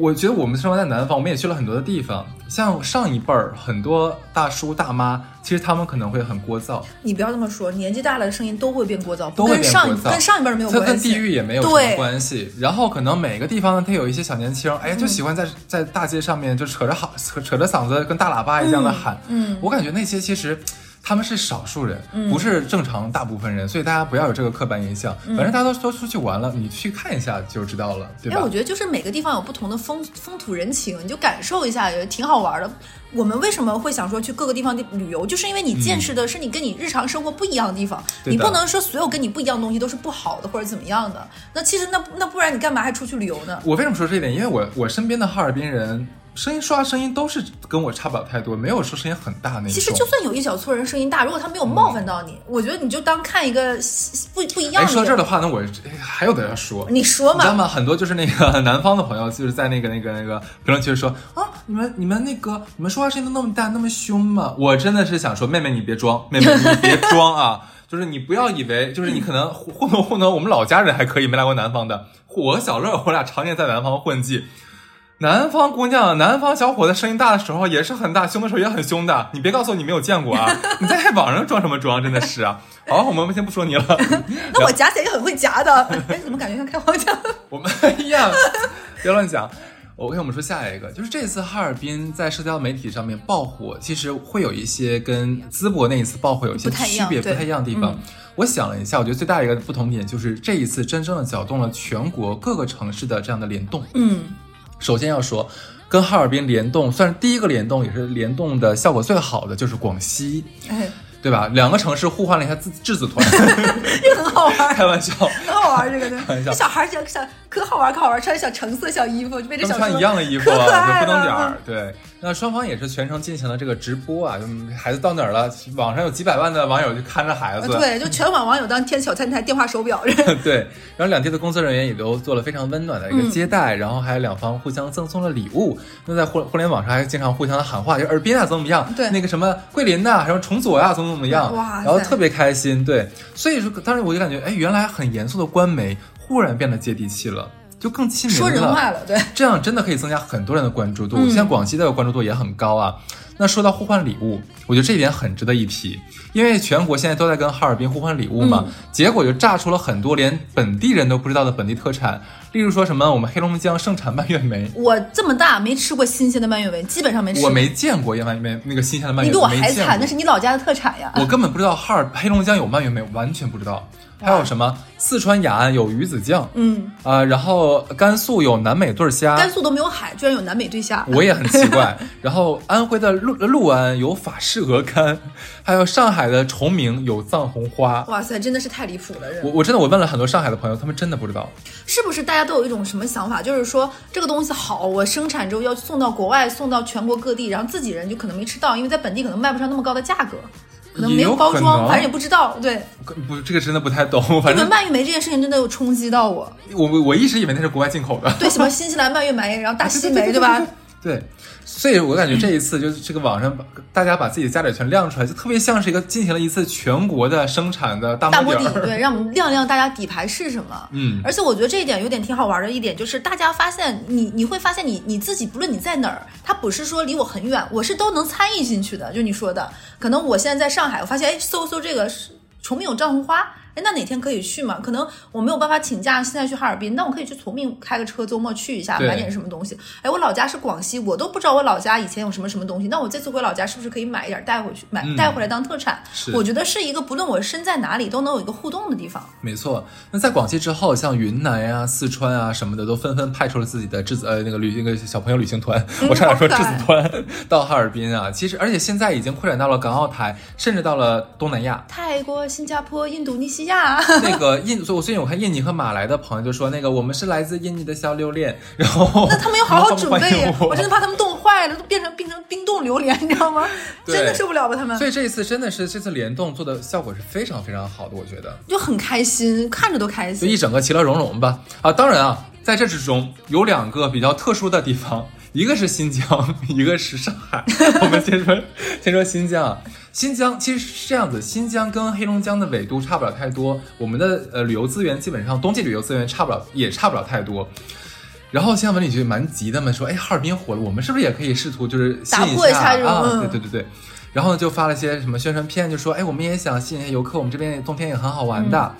我觉得我们生活在南方，我们也去了很多的地方，像上一辈儿很多大叔大妈，其实他们可能会很聒噪，你不要这么说，年纪大了的声音都会变聒噪，都会跟上变聒噪跟上一辈儿没有关系，跟地域也没有什么关系。然后可能每个地方呢，它有一些小年轻，哎，就喜欢在在大街上面就扯着好扯扯着嗓子跟大喇叭一样的喊。嗯我感觉那些其实。他们是少数人，不是正常大部分人，所以大家不要有这个刻板印象。反正大家都都出去玩了，你去看一下就知道了，对哎，吧我？觉得就是每个地方有不同的风风土人情，你就感受一下，也挺好玩的。我们为什么会想说去各个地方旅游，就是因为你见识的是你跟你日常生活不一样的地方，你不能说所有跟你不一样的东西都是不好的或者怎么样的。那其实那那不然你干嘛还出去旅游呢？我为什么说这一点？因为我我身边的哈尔滨人，声音说话声音都是跟我差不了太多，没有说声音很大那种。其实就算有一小撮人声音大，如果他没有冒犯到你，我觉得你就当看一个不不一样哎，的人。说到这儿的话，那我哎还有的要说。你说嘛，你知道吗？很多就是那个南方的朋友，就是在那个那个那个评论区说啊，你们你们那个你们说话声音都那么大，那么凶吗？我真的是想说，妹妹你别装，妹妹你别装啊！就是你不要以为，就是你可能糊糊弄糊弄我们老家人还可以，没来过南方的。我和小乐，我俩常年在南方混迹。南方姑娘、南方小伙子声音大的时候也是很大，凶的时候也很凶的。你别告诉我你没有见过啊！你在网上装什么装？真的是啊！好，我们先不说你了。那我夹起来也很会夹的。哎，怎么感觉像开黄腔？我们一样，别乱讲。我跟我们说下一个，就是这次哈尔滨在社交媒体上面爆火，其实会有一些跟淄博那一次爆火有一些不太一区别、样不太一样的地方。嗯我想了一下，我觉得最大的一个不同点就是这一次真正的搅动了全国各个城市的这样的联动。嗯，首先要说，跟哈尔滨联动，算是第一个联动，也是联动的效果最好的，就是广西，哎，对吧？两个城市互换了一下质质子团，也很好玩。开玩笑，很好玩，这个对，开玩笑这小孩儿小小可好玩可好玩，穿小橙色小衣服就被这小穿一样的衣服，可可爱就不能了点儿。对，那双方也是全程进行了这个直播啊，就孩子到哪儿了，网上有几百万的网友就看着孩子。呃对，就全网网友当天小餐台电话手表。对，然后两地的工作人员也都做了非常温暖的一个接待，然后还有两方互相赠送了礼物。那在互互联网上还经常互相的喊话，就耳边啊怎么怎么样，对那个什么桂林呐、什么崇左呀、怎么怎么样，哇然后特别开心。对，所以说当时我就感觉，哎，原来很严肃的官媒忽然变得接地气了。就更亲民了，说人话了，对，这样真的可以增加很多人的关注度。嗯现在广西的关注度也很高啊。那说到互换礼物，我觉得这一点很值得一提，因为全国现在都在跟哈尔滨互换礼物嘛，结果就炸出了很多连本地人都不知道的本地特产，例如说什么我们黑龙江盛产蔓越莓，我这么大没吃过新鲜的蔓越莓，基本上没吃过。我没见过蔓越莓那个新鲜的蔓越莓，你比我还惨，那是你老家的特产呀。我根本不知道哈尔黑龙江有蔓越莓，完全不知道。还有什么四川雅安有鱼子酱，嗯，啊、然后甘肃有南美对虾，甘肃都没有海，居然有南美对虾。我也很奇怪。然后安徽的六六安有法式鹅肝，还有上海的崇明有藏红花。哇塞，真的是太离谱了，我我真的我问了很多上海的朋友，他们真的不知道。是不是大家都有一种什么想法，就是说这个东西好，我生产之后要送到国外，送到全国各地，然后自己人就可能没吃到，因为在本地可能卖不上那么高的价格，可能没有包装，反正也不知道。对，不，这个真的不太懂。反正蔓越莓这件事情真的有冲击到我。我我我一直以为那是国外进口的。对，什么新西兰蔓越莓，然后大西莓，对吧？对，所以我感觉这一次就是这个网上把大家把自己的家底全亮出来，就特别像是一个进行了一次全国的生产的大大摸底。对，让我们亮亮大家底牌是什么。嗯而且我觉得这一点有点挺好玩的一点，就是大家发现你你会发现你你自己不论你在哪儿，它不是说离我很远，我是都能参与进去的。就你说的，可能我现在在上海，我发现哎搜搜这个是崇明有藏红花，哎那哪天可以去嘛？可能我没有办法请假现在去哈尔滨，那我可以去从命开个车周末去一下，对买点什么东西。哎，我老家是广西，我都不知道我老家以前有什么什么东西，那我这次回老家是不是可以买一点带回去，买嗯带回来当特产？是我觉得是一个不论我身在哪里都能有一个互动的地方。没错，那在广西之后，像云南呀、四川啊什么的，都纷纷派出了自己的质子呃那个旅那个小朋友旅行团，我差点说质子团到哈尔滨啊。其实，而且现在已经扩展到了港澳台，甚至到了东南亚。泰国、新加坡、印度尼西亚，那个印，所以我最近我看印尼和马来的朋友就说，那个我们是来自印尼的小榴莲，然后那他们要好好准备 我真的怕他们冻坏了，都变成变成冰冻榴莲，你知道吗？真的受不了吧他们所，以这一次真的是这次联动做的效果是非常非常好的，我觉得。就很开心，看着都开心。就一整个其乐融融吧。啊，当然啊，在这之中有两个比较特殊的地方，一个是新疆，一个是上海。我们先说先说新疆啊，新疆其实是这样子，新疆跟黑龙江的纬度差不了太多，我们的呃旅游资源基本上冬季旅游资源差不了也差不了太多。然后新疆文旅局蛮急的嘛，说哎哈尔滨火了，我们是不是也可以试图就是吸引打破一下这种啊？嗯对对对对。然后就发了些什么宣传片，就说哎我们也想吸引一些游客，我们这边冬天也很好玩的。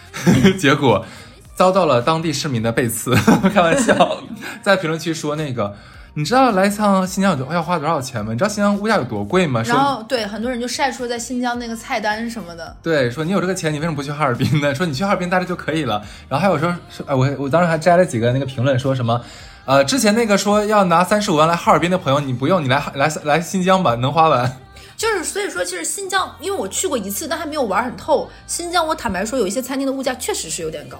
结果遭到了当地市民的背刺，开玩笑，在评论区说那个，你知道来一趟新疆有要花多少钱吗？你知道新疆物价有多贵吗？然后对很多人就晒出在新疆那个菜单什么的，对，说你有这个钱，你为什么不去哈尔滨呢？说你去哈尔滨待着就可以了。然后还有说，说哎，我我当时还摘了几个那个评论，说什么，呃，之前那个说要拿三十五万来哈尔滨的朋友，你不用，你来来来新疆吧，能花完。就是所以说，其实新疆，因为我去过一次，但还没有玩很透。新疆，我坦白说，有一些餐厅的物价确实是有点高，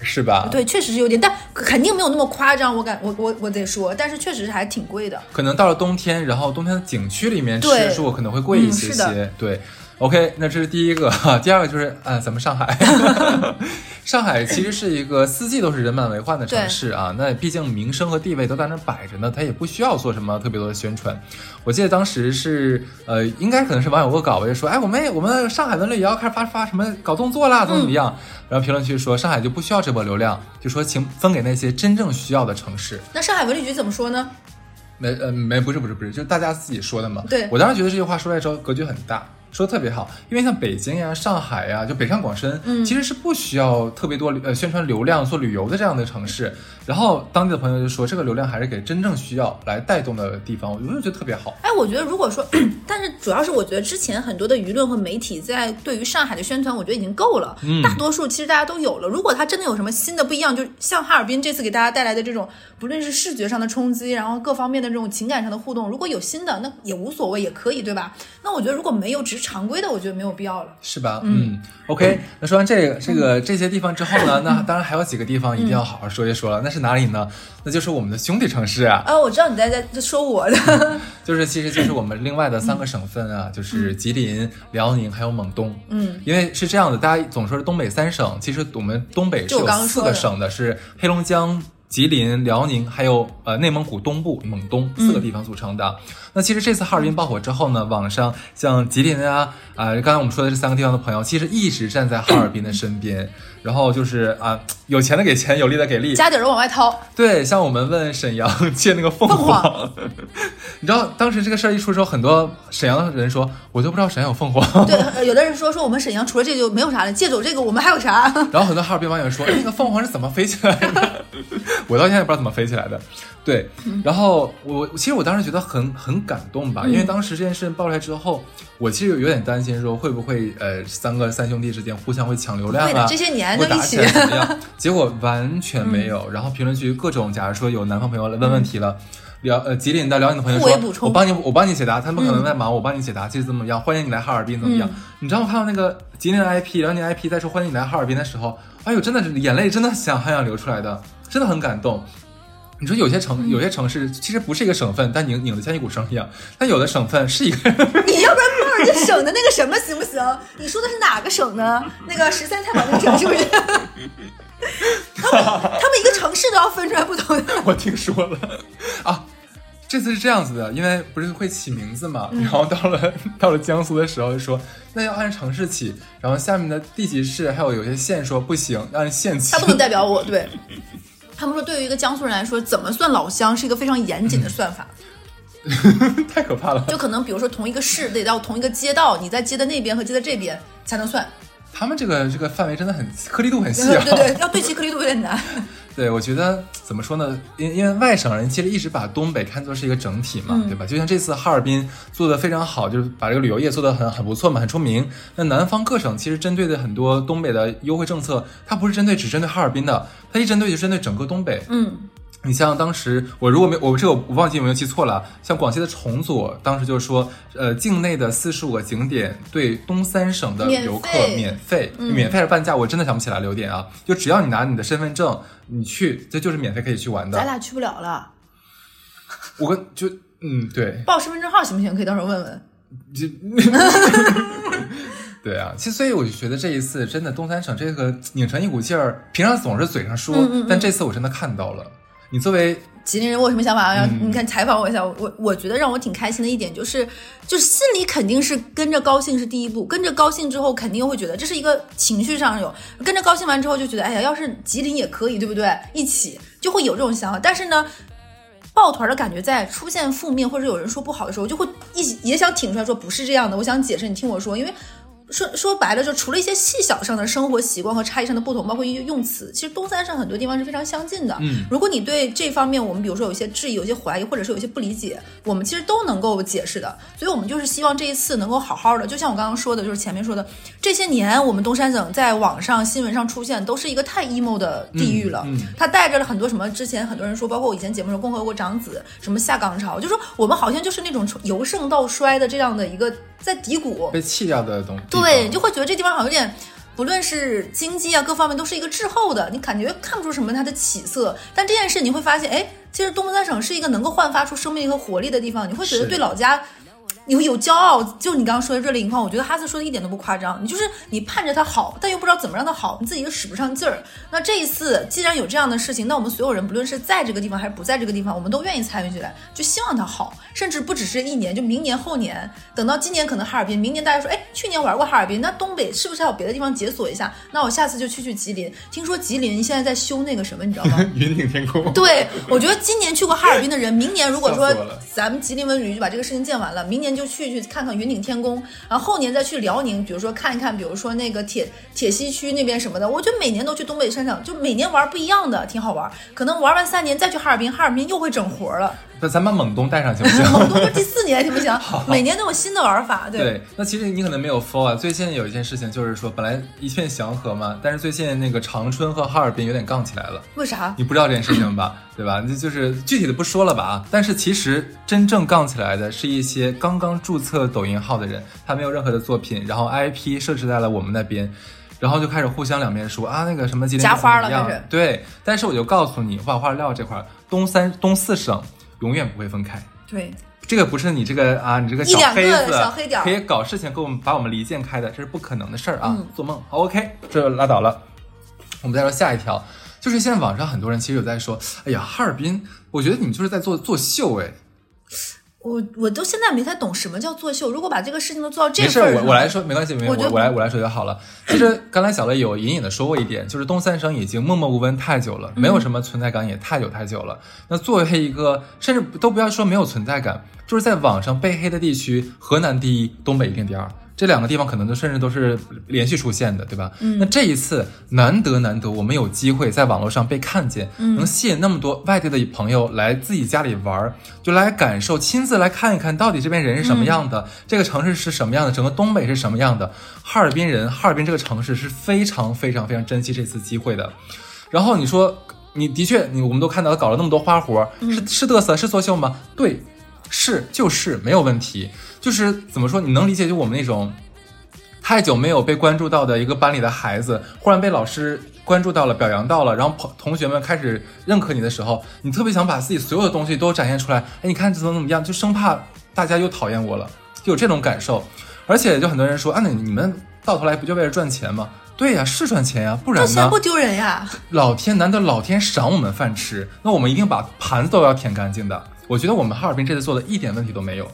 是吧？对，确实是有点，但肯定没有那么夸张。我感我我我得说，但是确实是还挺贵的。可能到了冬天，然后冬天的景区里面对吃住可能会贵一些些。对，OK，那这是第一个，第二个就是啊，咱们上海，上海其实是一个四季都是人满为患的城市啊。那毕竟名声和地位都在那儿摆着呢，它也不需要做什么特别多的宣传。我记得当时是呃，应该可能是网友恶搞吧，就说哎，我们我们上海文旅也要开始发发什么搞动作啦，怎么怎么样。然后评论区说上海就不需要这波流量，就说请分给那些真正需要的城市。那上海文旅局怎么说呢？没呃没不是不是不是，就是大家自己说的嘛。对我当时觉得这句话说出来之后格局很大，说的特别好，因为像北京呀、上海呀，就北上广深，嗯其实是不需要特别多呃宣传流量做旅游的这样的城市。然后当地的朋友就说，这个流量还是给真正需要来带动的地方，我就觉得特别好。哎，我觉得如果说，但是主要是我觉得之前很多的舆论和媒体在对于上海的宣传，我觉得已经够了。嗯大多数其实大家都有了。如果它真的有什么新的不一样，就像哈尔滨这次给大家带来的这种，不论是视觉上的冲击，然后各方面的这种情感上的互动，如果有新的，那也无所谓，也可以，对吧？那我觉得如果没有，只是常规的，我觉得没有必要了。是吧？嗯，OK。那说完这个这个这些地方之后呢，那当然还有几个地方一定要好好说一说了。那是哪里呢？那就是我们的兄弟城市啊，啊，我知道你在在说我的，就是其实就是我们另外的三个省份啊，就是吉林、辽宁还有蒙东。嗯，因为是这样的，大家总说是东北三省，其实我们东北是有四个省的，是黑龙江、吉林、辽宁，还有呃内蒙古东部蒙东四个地方组成的。那其实这次哈尔滨爆火之后呢，网上像吉林啊啊、刚才我们说的这三个地方的朋友，其实一直站在哈尔滨的身边，然后就是啊、有钱的给钱，有力的给力。家底儿往外掏。对，像我们问沈阳借那个凤凤凰，你知道当时这个事儿一出之后，很多沈阳人说，我都不知道沈阳有凤凰。对，呃 有的人说说我们沈阳除了这个就没有啥了，借走这个我们还有啥？然后很多哈尔滨网友说，哎那个凤凰是怎么飞起来的？我到现在也不知道怎么飞起来的。对，然后我其实我当时觉得很很感动吧，因为当时这件事情爆出来之后，我其实有点担心说会不会呃三个三兄弟之间互相会抢流量啊，会的这些年就一起会打起来怎么样？结果完全没有。然后评论区各种，假如说有南方朋友来问问题了。辽呃吉林的辽宁的朋友说我帮你我帮你解答，他们可能在忙，我帮你解答，这是怎么样？欢迎你来哈尔滨怎么样？你知道我看到那个吉林的 IP 辽宁 IP 在说欢迎你来哈尔滨的时候，哎呦，真的是眼泪真的想很想流出来的，真的很感动。你说有些城有些城市其实不是一个省份，但拧拧得像一股绳一样；但有的省份是一个，你要不然报人家省的那个什么行不行？你说的是哪个省呢？那个十三太保那个省是不是？他们他们一个城市都要分出来不同的。我听说了啊。这次是这样子的，因为不是会起名字嘛，然后到了到了江苏的时候就说，那要按城市起，然后下面的地级市还有有些县说不行，要按县起。他不能代表我，对。他们说，对于一个江苏人来说，怎么算老乡是一个非常严谨的算法。太可怕了。就可能比如说同一个市得到同一个街道，你在街的那边和街的这边才能算。他们这个这个范围真的很颗粒度很细啊。对对，要对齐颗粒度有点难。对，我觉得怎么说呢？因因为外省人其实一直把东北看作是一个整体嘛，嗯、对吧？就像这次哈尔滨做的非常好，就是把这个旅游业做的很很不错嘛，很出名。那南方各省其实针对的很多东北的优惠政策，它不是针对只针对哈尔滨的，它一针对就针对整个东北。嗯。你像当时我如果没我这个我忘记有没有记错了，像广西的重组当时就说，呃，境内的四十五个景点对东三省的游客免费，嗯、免费还是半价？我真的想不起来了，有点啊，就只要你拿你的身份证，你去这就是免费可以去玩的。咱俩去不了了。我跟就嗯对，报身份证号行不行？可以到时候问问。就。对啊，其实所以我就觉得这一次真的东三省这个拧成一股劲儿，平常总是嘴上说，嗯嗯嗯但这次我真的看到了。你作为吉林人，我有什么想法？要、嗯、你看采访我一下，我我觉得让我挺开心的一点就是，就是心里肯定是跟着高兴是第一步，跟着高兴之后，肯定会觉得这是一个情绪上有，跟着高兴完之后就觉得，哎呀，要是吉林也可以，对不对？一起就会有这种想法，但是呢。抱团的感觉，在出现负面或者有人说不好的时候，就会一也想挺出来说不是这样的。我想解释，你听我说，因为说说白了，就除了一些细小上的生活习惯和差异上的不同，包括一些用词，其实东三省很多地方是非常相近的。嗯，如果你对这方面我们比如说有一些质疑、有些怀疑，或者是有些不理解，我们其实都能够解释的。所以我们就是希望这一次能够好好的，就像我刚刚说的，就是前面说的，这些年我们东三省在网上新闻上出现，都是一个太 emo 的地域了。嗯嗯、它带着了很多什么，之前很多人说，包括我以前节目说共和国长子，什么下岗潮，就说我们好像就是那种由盛到衰的这样的一个在低谷被弃掉的东西。对，你就会觉得这地方好像有点。不论是经济啊各方面都是一个滞后的，你感觉看不出什么它的起色。但这件事你会发现，哎，其实东三省是一个能够焕发出生命和活力的地方，你会觉得对老家。你会有骄傲，就你刚刚说的热泪盈眶，我觉得哈斯说的一点都不夸张。你就是你盼着他好，但又不知道怎么让他好，你自己又使不上劲儿。那这一次既然有这样的事情，那我们所有人不论是在这个地方还是不在这个地方，我们都愿意参与进来，就希望他好，甚至不只是一年，就明年后年，等到今年可能哈尔滨，明年大家说，哎，去年玩过哈尔滨，那东北是不是还有别的地方解锁一下？那我下次就去去吉林。听说吉林现在在修那个什么，你知道吗？云顶天空。对，我觉得今年去过哈尔滨的人，明年如果说咱们吉林文旅就把这个事情建完了，明年就去去看看。云顶天宫，然后后年再去辽宁，比如说看一看，比如说那个铁铁西区那边什么的，我觉得每年都去东北山上，就每年玩不一样的，挺好玩。可能玩完三年再去哈尔滨，哈尔滨又会整活了。那咱把蒙东带上行不行？蒙东就第四年行不行？每年都有新的玩法。对对，那其实你可能没有 follow 啊。最近有一件事情就是说，本来一片祥和嘛，但是最近那个长春和哈尔滨有点杠起来了。为啥？你不知道这件事情吧？对吧？那就是具体的不说了吧啊。但是其实真正杠起来的是一些刚刚注册抖音号的人，他没有任何的作品，然后 IP 设置在了我们那边。然后就开始互相两边说啊，那个什么吉林夹花了，开始对。但是我就告诉你，我把话撂这块，东三东四省永远不会分开。对，这个不是你这个啊，你这个小黑子小黑点可以搞事情，给我们把我们离间开的，这是不可能的事儿啊，嗯、做梦。好，OK，这拉倒了。我们再说下一条，就是现在网上很多人其实有在说，哎呀，哈尔滨，我觉得你们就是在做作秀，哎。我我都现在没太懂什么叫作秀。如果把这个事情都做到这没事，份儿上，我我来说没关系，没我我来我来说就好了。其实 刚才小乐有隐隐的说过一点，就是东三省已经默默无闻太久了，没有什么存在感也太久太久了。那作为一个，甚至都不要说没有存在感，就是在网上被黑的地区，河南第一，东北一定第二。这两个地方可能都甚至都是连续出现的，对吧？嗯，那这一次难得难得，我们有机会在网络上被看见，能吸引那么多外地的朋友来自己家里玩儿，就来感受，亲自来看一看到底这边人是什么样的，这个城市是什么样的，整个东北是什么样的。哈尔滨人，哈尔滨这个城市是非常非常非常珍惜这次机会的。然后你说，你的确，你我们都看到他搞了那么多花活，是是嘚瑟，是作秀吗？对，是就是没有问题。就是怎么说，你能理解就我们那种太久没有被关注到的一个班里的孩子，忽然被老师关注到了、表扬到了，然后朋同学们开始认可你的时候，你特别想把自己所有的东西都展现出来。哎，你看怎么怎么样，就生怕大家又讨厌我了，就有这种感受。而且就很多人说，啊，那你们到头来不就为了赚钱吗？对呀，是赚钱呀，不然呢赚钱不？丢人呀。老天难得老天赏我们饭吃，那我们一定把盘子都要舔干净的。我觉得我们哈尔滨这次做的一点问题都没有，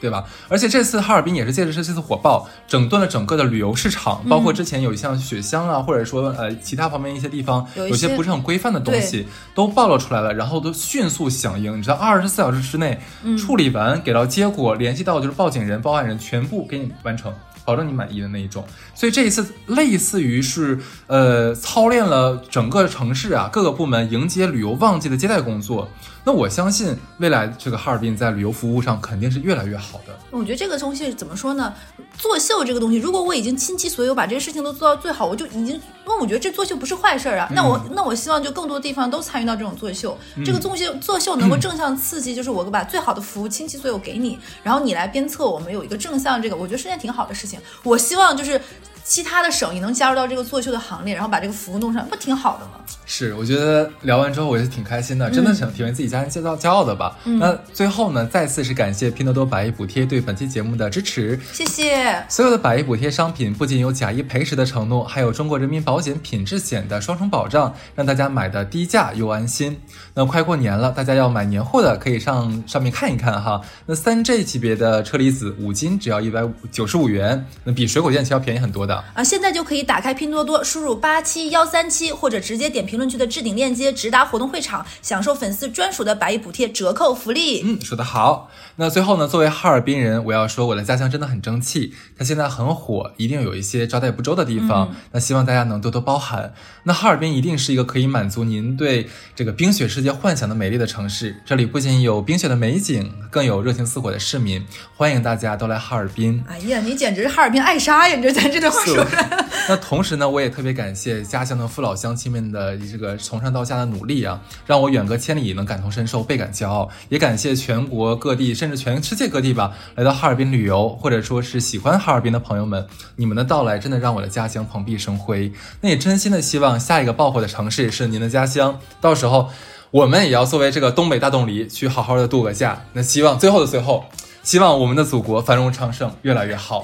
对吧？而且这次哈尔滨也是借着这次火爆，整顿了整个的旅游市场，包括之前有一像雪乡啊，或者说呃其他方面一些地方有些有些不是很规范的东西都暴露出来了，然后都迅速响应，你知道二十四小时之内处理完，给到结果，联系到就是报警人、报案人，全部给你完成。保证你满意的那一种，所以这一次类似于是呃操练了整个城市啊各个部门迎接旅游旺季的接待工作。那我相信未来这个哈尔滨在旅游服务上肯定是越来越好的。我觉得这个东西怎么说呢？作秀这个东西，如果我已经倾其所有把这些事情都做到最好，我就已经，那我觉得这作秀不是坏事儿啊。那我那我希望就更多地方都参与到这种作秀，这个作秀作秀能够正向刺激，就是我把最好的服务倾其所有给你，然后你来鞭策我们有一个正向这个，我觉得是件挺好的事情。我希望就是其他的省也能加入到这个作秀的行列，然后把这个服务弄上，不挺好的吗？是，我觉得聊完之后我是挺开心的，真的想体为自己家人骄傲骄傲的吧。那最后呢，再次是感谢拼多多百亿补贴对本期节目的支持。谢谢。所有的百亿补贴商品不仅有假一赔十的承诺，还有中国人民保险品质险的双重保障，让大家买的低价又安心。那快过年了，大家要买年货的可以上上面看一看哈。那三 G 级别的车厘子五斤只要一百九十五元，那比水果店其实要便宜很多的。啊，现在就可以打开拼多多，输入八七幺三七，或者直接点评论区的置顶链接，直达活动会场，享受粉丝专属的百亿补贴折扣福利。嗯，说得好。那最后呢，作为哈尔滨人，我要说我的家乡真的很争气，它现在很火，一定有一些招待不周的地方。那希望大家能多多包涵。那哈尔滨一定是一个可以满足您对这个冰雪世界幻想的美丽的城市。这里不仅有冰雪的美景，更有热情似火的市民，欢迎大家都来哈尔滨。哎呀，你简直是哈尔滨爱莎呀！你这咱这段 那同时呢，我也特别感谢家乡的父老乡亲们的这个从上到下的努力啊，让我远隔千里能感同身受，倍感骄傲。也感谢全国各地，甚至全世界各地吧，来到哈尔滨旅游，或者说是喜欢哈尔滨的朋友们，你们的到来真的让我的家乡蓬荜生辉。那也真心的希望下一个爆火的城市是您的家乡，到时候我们也要作为这个东北大冻梨去好好的度个假。那希望最后的最后，希望我们的祖国繁荣昌盛，越来越好。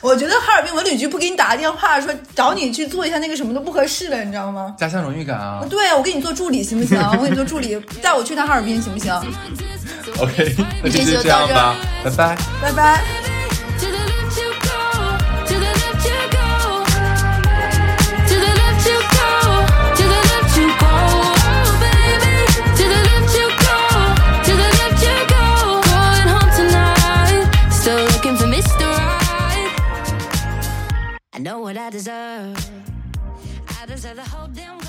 我觉得哈尔滨文旅局不给你打个电话说找你去做一下那个什么都不合适了，你知道吗？家乡荣誉感啊。对啊，我给你做助理行不行？我给你做助理，带我去趟哈尔滨行不行？OK，那就这期就这样吧，拜拜。拜拜。Know what I deserve. I deserve the whole damn